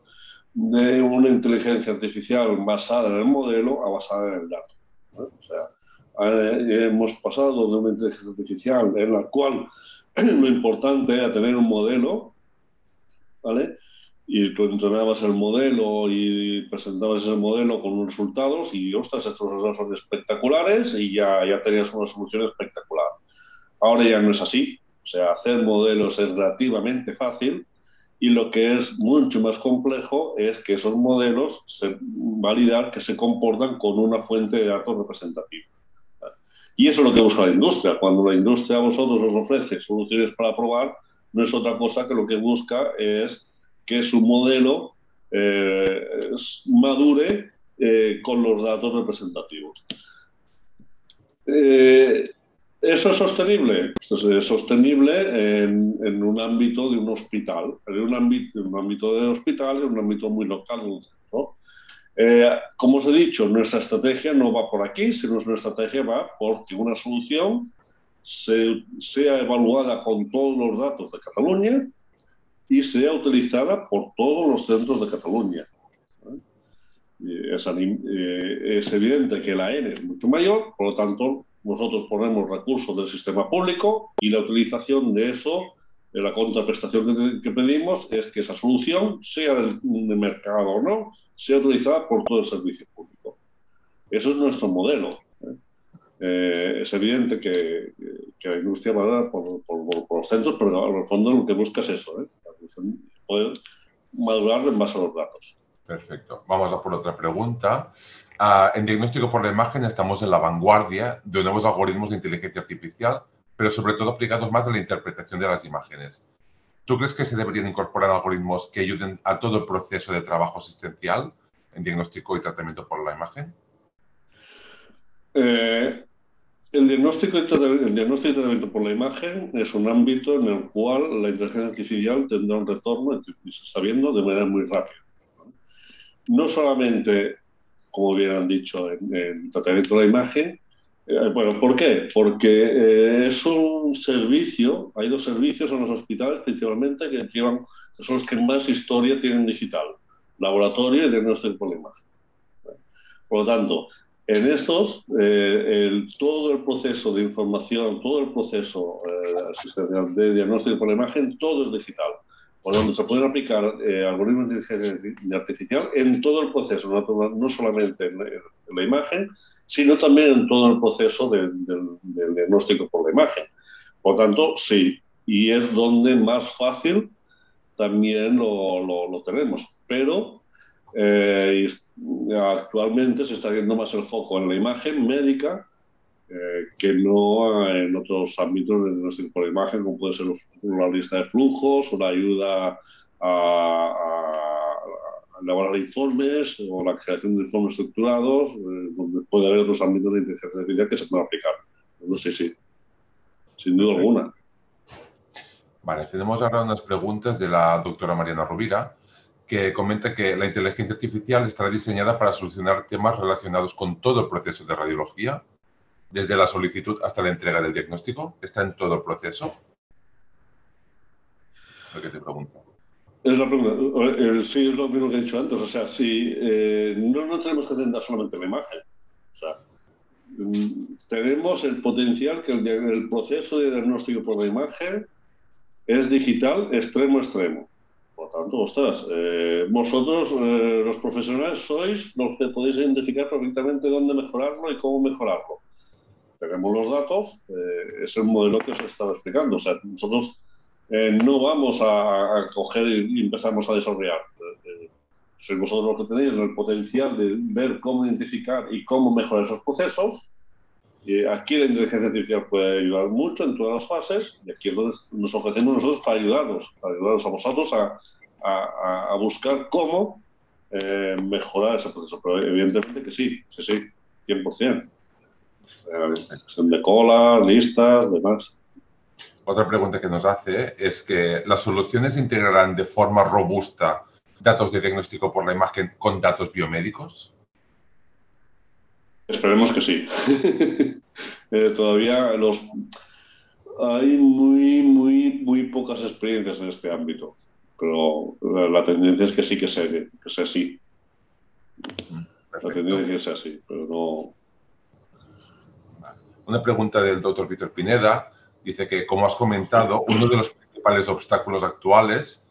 de una inteligencia artificial basada en el modelo a basada en el dato. O sea, eh, hemos pasado de una inteligencia artificial en la cual lo importante era tener un modelo, ¿vale? Y tú entrenabas el modelo y presentabas ese modelo con unos resultados y, ostras, estos resultados son espectaculares y ya, ya tenías una solución espectacular. Ahora ya no es así. O sea, hacer modelos es relativamente fácil y lo que es mucho más complejo es que esos modelos se validar que se comportan con una fuente de datos representativa. Y eso es lo que busca la industria. Cuando la industria a vosotros os ofrece soluciones para probar, no es otra cosa que lo que busca es que su modelo eh, madure eh, con los datos representativos. Eh, ¿Eso es sostenible? es sostenible en, un ámbito de un hospital, en un ámbito, un ámbito de hospital, en un ámbito muy local, Eh, como os he dicho, nuestra estrategia no va por aquí, sino nuestra estrategia va porque una solución sea evaluada con todos los datos de Cataluña y sea utilizada por todos los centros de Cataluña. Es, eh, es, evidente que la N es mucho mayor, por lo tanto, nosotros ponemos recursos del sistema público y la utilización de eso, de la contraprestación que, pedimos, es que esa solución, sea del, mercado o no, sea utilizada por todo el servicio público. Eso es nuestro modelo. ¿Eh? Es evidente que, la industria va a dar por, los centros, pero en el fondo lo que busca es eso, ¿eh? poder madurar en base a los datos. Perfecto. Vamos a por otra pregunta. Ah, en diagnóstico por la imagen estamos en la vanguardia de nuevos algoritmos de inteligencia artificial, pero sobre todo aplicados más a la interpretación de las imágenes. ¿Tú crees que se deberían incorporar algoritmos que ayuden a todo el proceso de trabajo asistencial en diagnóstico y tratamiento por la imagen? Eh, el diagnóstico, y tratamiento por la imagen es un ámbito en el cual la inteligencia artificial tendrá un retorno, y se está viendo, de manera muy rápida. No solamente, como bien han dicho, en tratamiento de la imagen, eh, bueno, ¿por qué? Porque eh, es un servicio, hay dos servicios en los hospitales principalmente que llevan, que son los que más historia tienen digital, laboratorio y diagnóstico por la imagen. Por lo tanto, en estos, eh, todo el proceso de información, todo el proceso asistencial de diagnóstico por la imagen, todo es digital por donde se pueden aplicar eh, algoritmos de inteligencia artificial en todo el proceso, no, solamente en, la imagen, sino también en todo el proceso del diagnóstico por la imagen. Por tanto, sí, y es donde más fácil también lo, lo, tenemos. Pero eh, actualmente se está viendo más el foco en la imagen médica eh, que no en otros ámbitos de nuestra por imagen, como puede ser la lista de flujos o la ayuda a, elaborar informes o la creación de informes estructurados, eh, donde puede haber otros ámbitos de inteligencia artificial que se pueden aplicar. No sé si, sin duda alguna. Vale, tenemos ahora unas preguntas de la doctora Mariana Rubira, que comenta que la inteligencia artificial estará diseñada para solucionar temas relacionados con todo el proceso de radiología, desde la solicitud hasta la entrega del diagnóstico? ¿Está en todo el proceso? Lo que te pregunto. Es la pregunta. Sí, es lo mismo que he dicho antes. O sea, si eh, no, no tenemos que atender solamente la imagen. O sea, mm, tenemos el potencial que el, proceso de diagnóstico por la imagen es digital extremo extremo. Por tanto, ostras, eh, vosotros, eh, los profesionales, sois los que podéis identificar perfectamente dónde mejorarlo y cómo mejorarlo tenemos los datos, eh, es el modelo que os he estado explicando. O sea, nosotros eh, no vamos a, coger y, empezamos a desarrollar. Eh, sois vosotros los que tenéis el potencial de ver cómo identificar y cómo mejorar esos procesos. Y aquí la inteligencia artificial puede ayudar mucho en todas las fases y aquí es donde nos ofrecemos nosotros para ayudarnos, para ayudaros a vosotros a, buscar cómo mejorar ese proceso. Pero evidentemente que sí, sí, sí, 100% de cola, listas, demás. Otra pregunta que nos hace es que las soluciones integrarán de forma robusta datos de diagnóstico por la imagen con datos biomédicos. Esperemos que sí. Eh, todavía los hay muy, muy, muy pocas experiencias en este ámbito, pero la, tendencia es que sí que sea, que sea así. La tendencia es así, pero no, una pregunta del doctor Víctor Pineda. Dice que, como has comentado, uno de los principales obstáculos actuales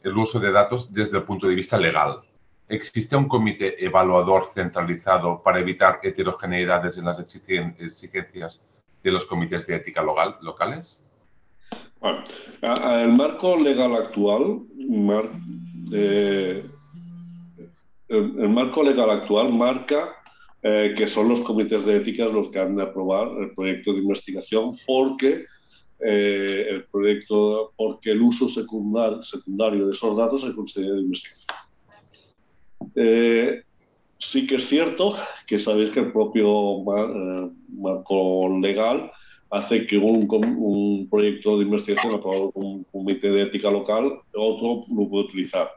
es el uso de datos desde el punto de vista legal. ¿Existe un comité evaluador centralizado para evitar heterogeneidades en las exigencias de los comités de ética local, locales? Bueno, el marco legal actual, eh, el marco legal actual marca eh, que son los comités de ética los que han de aprobar el proyecto de investigación porque eh, el proyecto, porque el uso secundario, secundario de esos datos se considera de investigación. Eh, sí que es cierto que sabéis que el propio marco legal hace que un, un, proyecto de investigación aprobado por un comité de ética local, otro lo puede utilizar.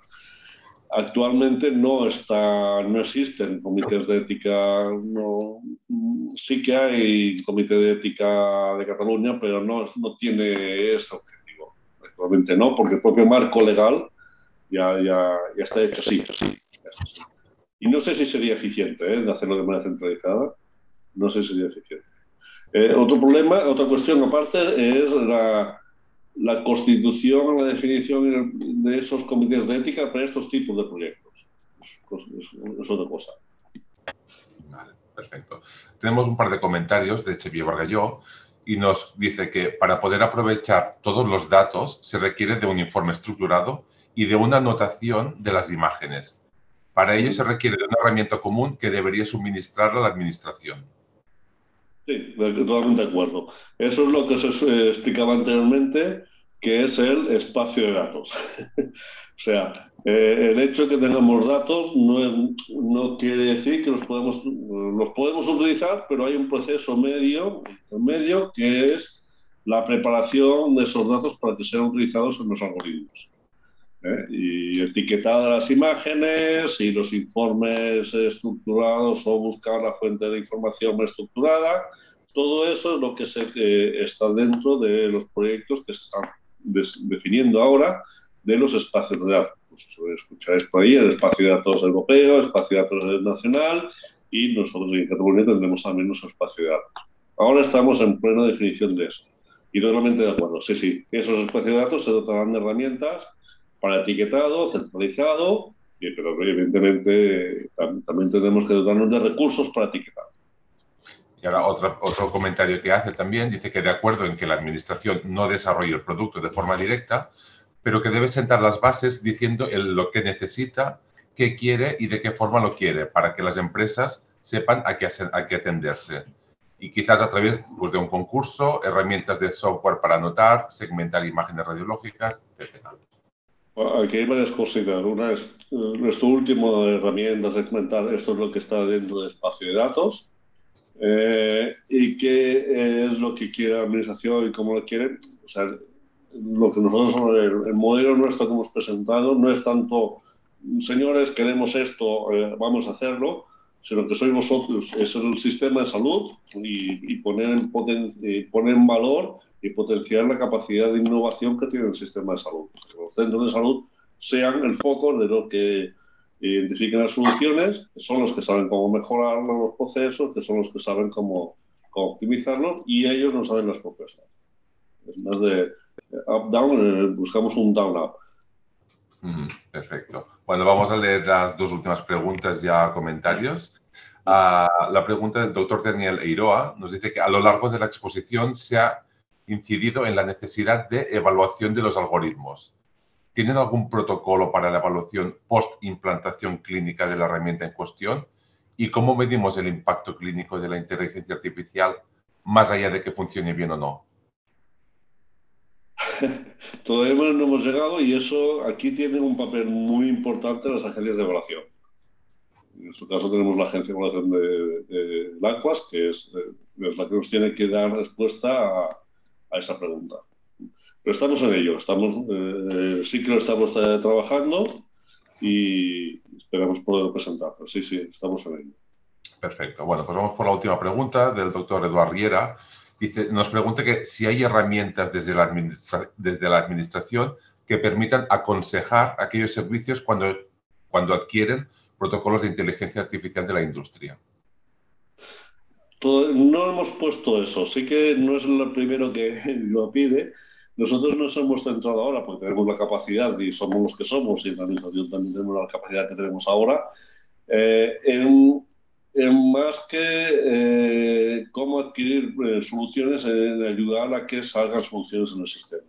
Actualmente no, está, no existen comités de ética, no, sí que hay comité de ética de Cataluña, pero no, no tiene ese objetivo. Actualmente no, porque el propio marco legal ya, ya, ya está hecho así, Y no sé si sería eficiente ¿eh? de hacerlo de manera centralizada, no sé si sería eficiente. Eh, otro problema, otra cuestión aparte es la, la constitución, la definición de esos comités de ética para estos tipos de proyectos. Es, otra cosa. Vale, perfecto. Tenemos un par de comentarios de Chevier Vargalló y nos dice que para poder aprovechar todos los datos se requiere de un informe estructurado y de una anotación de las imágenes. Para ello se requiere de una herramienta común que debería suministrar a la administración. Sí, totalmente de acuerdo. Eso es lo que se explicaba anteriormente que es el espacio de datos. o sea, eh, el hecho de que tengamos datos no, no, quiere decir que los podemos, los podemos utilizar, pero hay un proceso medio, medio que es la preparación de esos datos para que sean utilizados en los algoritmos. ¿Eh? Y etiquetar las imágenes y los informes estructurados o buscar la fuente de información estructurada, todo eso es lo que se, eh, está dentro de los proyectos que se están definiendo ahora de los espacios de datos. Pues escucháis por ahí el espacio de datos europeo, el espacio de datos nacional y nosotros en Cataluña tendremos menos un espacio de datos. Ahora estamos en plena definición de eso. Y totalmente de acuerdo. Sí, sí, esos espacios de datos se dotarán de herramientas para etiquetado, centralizado, pero evidentemente también tenemos que dotarnos de recursos para etiquetar. Y ahora otro, otro comentario que hace también, dice que de acuerdo en que la administración no desarrolle el producto de forma directa, pero que debe sentar las bases diciendo lo que necesita, qué quiere y de qué forma lo quiere, para que las empresas sepan a qué, a qué atenderse. Y quizás a través pues, de un concurso, herramientas de software para anotar, segmentar imágenes radiológicas, etc. Aquí hay varias cositas. Una es eh, nuestro último herramienta, segmentar, esto es lo que está dentro del espacio de datos eh, y qué es lo que quiere la administración y cómo lo quiere. O sea, lo que nosotros, el, modelo nuestro que hemos presentado no es tanto, señores, queremos esto, eh, vamos a hacerlo, sino que sois vosotros, es el sistema de salud y, poner, en poner en valor y potenciar la capacidad de innovación que tiene el sistema de salud. Que los centros de salud sean el foco de lo que identifiquen las soluciones, que son los que saben cómo mejorar los procesos, que son los que saben cómo, cómo optimizarlos y ellos nos hacen las propuestas. Es más de up-down, eh, buscamos un down-up. perfecto. Bueno, vamos a leer las dos últimas preguntas ya comentarios. Ah, la pregunta del doctor Daniel Eiroa nos dice que a lo largo de la exposición se ha incidido en la necesidad de evaluación de los algoritmos. ¿Tienen algún protocolo para la evaluación post-implantación clínica de la herramienta en cuestión? ¿Y cómo medimos el impacto clínico de la inteligencia artificial más allá de que funcione bien o no? Todavía no hemos llegado y eso aquí tiene un papel muy importante las agencias de evaluación. En nuestro caso tenemos la agencia de evaluación de, de, LACUAS, que es, la que nos tiene que dar respuesta a esa pregunta. Pero estamos en ello, estamos, eh, sí que lo estamos eh, trabajando y esperamos poder presentarlo. Sí, sí, estamos en ello. Perfecto. Bueno, pues vamos por la última pregunta del doctor Eduard Riera. Dice, nos pregunta que si hay herramientas desde la, desde la administración que permitan aconsejar aquellos servicios cuando, cuando adquieren protocolos de inteligencia artificial de la industria. no hemos puesto eso. Sí que no es lo primero que lo pide, nosotros nos hemos centrado ahora, porque tenemos la capacidad y somos los que somos, y en la administración también tenemos la capacidad que tenemos ahora, eh, en, más que eh, cómo adquirir eh, soluciones, en ayudar a que salgan soluciones en el sistema.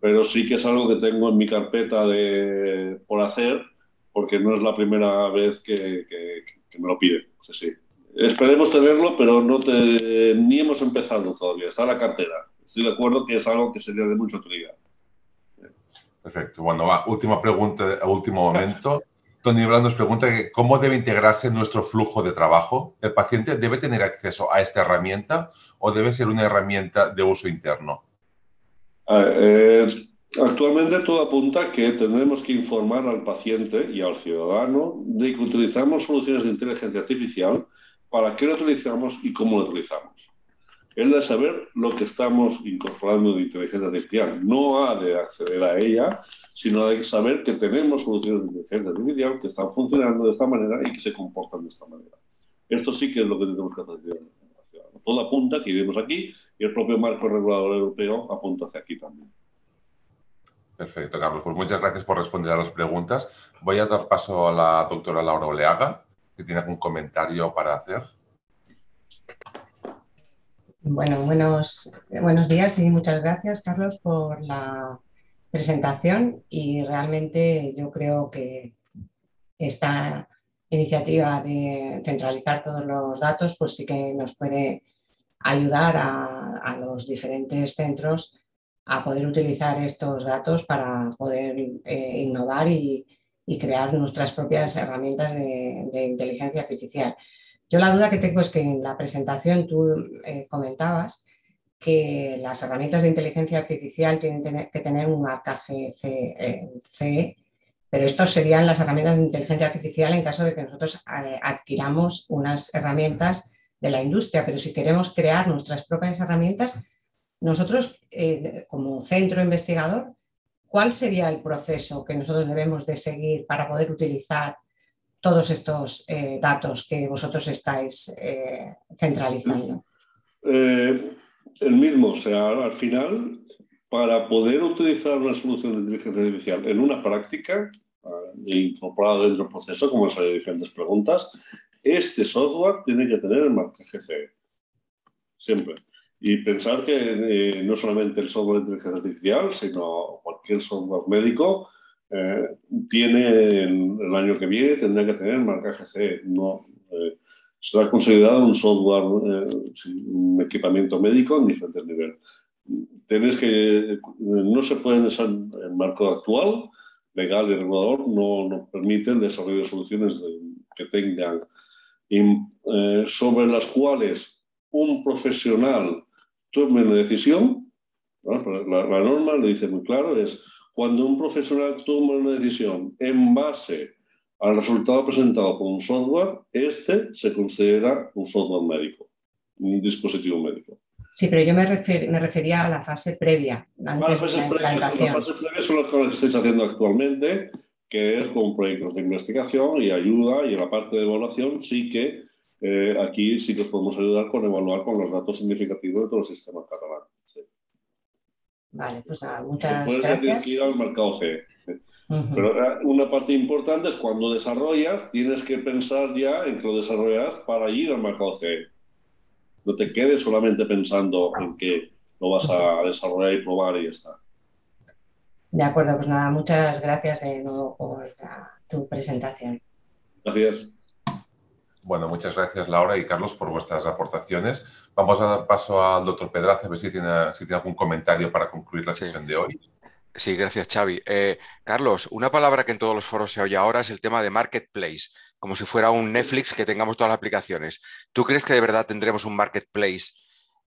Pero sí que es algo que tengo en mi carpeta de, por hacer, porque no es la primera vez que, me lo piden. Esperemos tenerlo, pero no ni hemos empezado todavía. Está en la cartera estoy de acuerdo que es algo que sería de mucha utilidad. Perfecto. Bueno, va, última pregunta último momento. Tony Brown nos pregunta cómo debe integrarse nuestro flujo de trabajo. ¿El paciente debe tener acceso a esta herramienta o debe ser una herramienta de uso interno? Actualmente todo apunta que tendremos que informar al paciente y al ciudadano de que utilizamos soluciones de inteligencia artificial, para qué lo utilizamos y cómo lo utilizamos. Él de saber lo que estamos incorporando de inteligencia artificial. No ha de acceder a ella, sino de saber que tenemos soluciones de inteligencia artificial que están funcionando de esta manera y que se comportan de esta manera. Esto sí que es lo que tenemos que hacer. Todo apunta que iremos aquí y el propio marco regulador europeo apunta hacia aquí también. Perfecto, Carlos. Pues muchas gracias por responder a las preguntas. Voy a dar paso a la doctora Laura Oleaga, que tiene algún comentario para hacer. Bueno, buenos, buenos días y muchas gracias, Carlos, por la presentación. Y realmente yo creo que esta iniciativa de centralizar todos los datos, pues sí que nos puede ayudar a los diferentes centros a poder utilizar estos datos para poder eh, innovar y, crear nuestras propias herramientas de, inteligencia artificial. Yo la duda que tengo es que en la presentación tú eh, comentabas que las herramientas de inteligencia artificial tienen que tener un marcaje CE, pero estos serían las herramientas de inteligencia artificial en caso de que nosotros eh, adquiramos unas herramientas de la industria, pero si queremos crear nuestras propias herramientas, nosotros, eh, como centro investigador, ¿cuál sería el proceso que nosotros debemos de seguir para poder utilizar todos estos eh, datos que vosotros estáis eh, centralizando? el mismo, o sea, al final, para poder utilizar una solución de inteligencia artificial en una práctica incorporada dentro del proceso, como han diferentes preguntas, este software tiene que tener el marcaje CE. Siempre. Y pensar que eh, no solamente el software de inteligencia artificial, sino cualquier software médico eh, tiene el, año que viene, tendrá que tener marcaje C. No, eh, será considerado un software, un equipamiento médico en diferentes niveles. Tenéis que, no se puede, el marco actual, legal y regulador, no, no permite el desarrollo de soluciones que tengan sobre las cuales un profesional tome una decisión, la, norma lo dice muy claro, es cuando un profesional toma una decisión en base al resultado presentado por un software, este se considera un software médico, un dispositivo médico. Sí, pero yo me, me refería a la fase previa, antes de la implantación. Las fases previas son las que estáis haciendo actualmente, que es con proyectos de investigación y ayuda, y en la parte de evaluación sí que eh, aquí sí que podemos ayudar con evaluar con los datos significativos de todo el sistema catalán. Vale, pues nada, muchas Puedes gracias. que ir al mercado C. Pero eh, una parte importante es cuando desarrollas, tienes que pensar ya en que lo desarrollas para ir al mercado C. No te quedes solamente pensando en que lo vas a desarrollar y probar y ya está. De acuerdo, pues nada, muchas gracias de nuevo por tu presentación. Gracias. Bueno, muchas gracias Laura y Carlos por vuestras aportaciones. Vamos a dar paso al doctor Pedraza a ver si tiene, si tiene algún comentario para concluir la sesión de hoy. Sí, gracias Xavi. Eh, Carlos, una palabra que en todos los foros se oye ahora es el tema de marketplace, como si fuera un Netflix que tengamos todas las aplicaciones. ¿Tú crees que de verdad tendremos un marketplace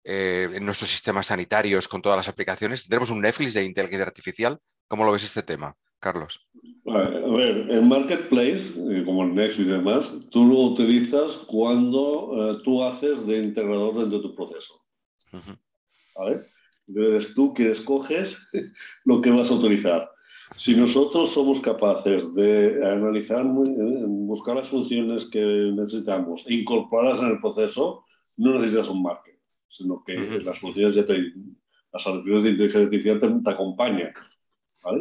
eh, en nuestros sistemas sanitarios con todas las aplicaciones? ¿Tendremos un Netflix de inteligencia artificial? ¿Cómo lo ves este tema? Carlos. A ver, el marketplace, eh, como el Netflix y demás, tú lo utilizas cuando eh, tú haces de integrador dentro de tu proceso. ¿Vale? Eres tú que escoges lo que vas a utilizar. Si nosotros somos capaces de analizar, eh, buscar las funciones que necesitamos e incorporarlas en el proceso, no necesitas un market, sino que las funciones de las soluciones de inteligencia artificial te acompañan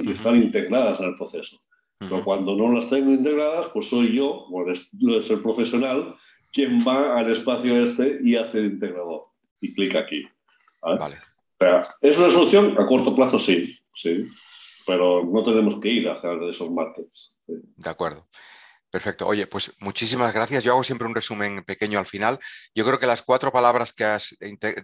y están integradas en el proceso. Pero cuando no las tengo integradas, pues soy yo, o es el profesional, quien va al espacio este y hace el integrador y clica aquí. ¿vale? ¿Es una solución? A corto plazo sí, sí, pero no tenemos que ir hacia esos markets. De acuerdo. Perfecto. Oye, pues muchísimas gracias. Yo hago siempre un resumen pequeño al final. Yo creo que las cuatro palabras que has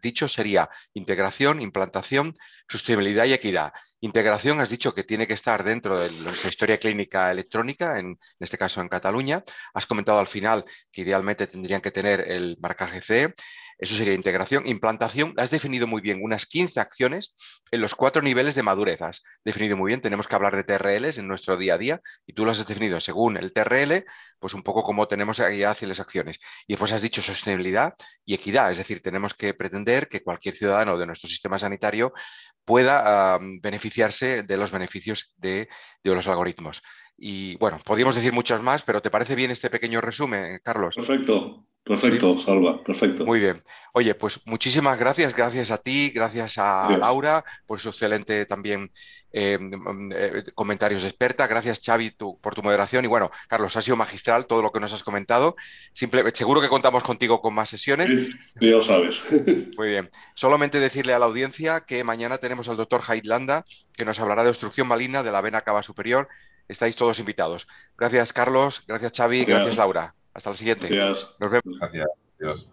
dicho sería integración, implantación, sostenibilidad y equidad. Integración, has dicho que tiene que estar dentro de nuestra historia clínica electrónica, en, este caso en Cataluña. Has comentado al final que idealmente tendrían que tener el marcaje C. Eso sería integración. Implantación, has definido muy bien unas 15 acciones en los cuatro niveles de madurez. Has definido muy bien, tenemos que hablar de TRLs en nuestro día a día y tú lo has definido según el TRL, pues un poco como tenemos ahí hacia las acciones. Y después has dicho sostenibilidad y equidad, es decir, tenemos que pretender que cualquier ciudadano de nuestro sistema sanitario pueda beneficiarse de los beneficios de, de los algoritmos. Y bueno, podríamos decir muchas más, pero ¿te parece bien este pequeño resumen, Carlos? Perfecto. Perfecto, Salva, perfecto. Muy bien. Oye, pues muchísimas gracias, gracias a ti, gracias a Laura por su excelente también eh, eh, comentarios de experta. Gracias, Xavi, por tu moderación. Y bueno, Carlos, ha sido magistral todo lo que nos has comentado. seguro que contamos contigo con más sesiones. Sí, ya lo sabes. Muy bien. Solamente decirle a la audiencia que mañana tenemos al doctor Landa, que nos hablará de obstrucción maligna de la vena cava superior. Estáis todos invitados. Gracias, Carlos. Gracias, Xavi. Gracias, Laura. Hasta la siguiente. Gracias. Nos vemos. Gracias. Adiós.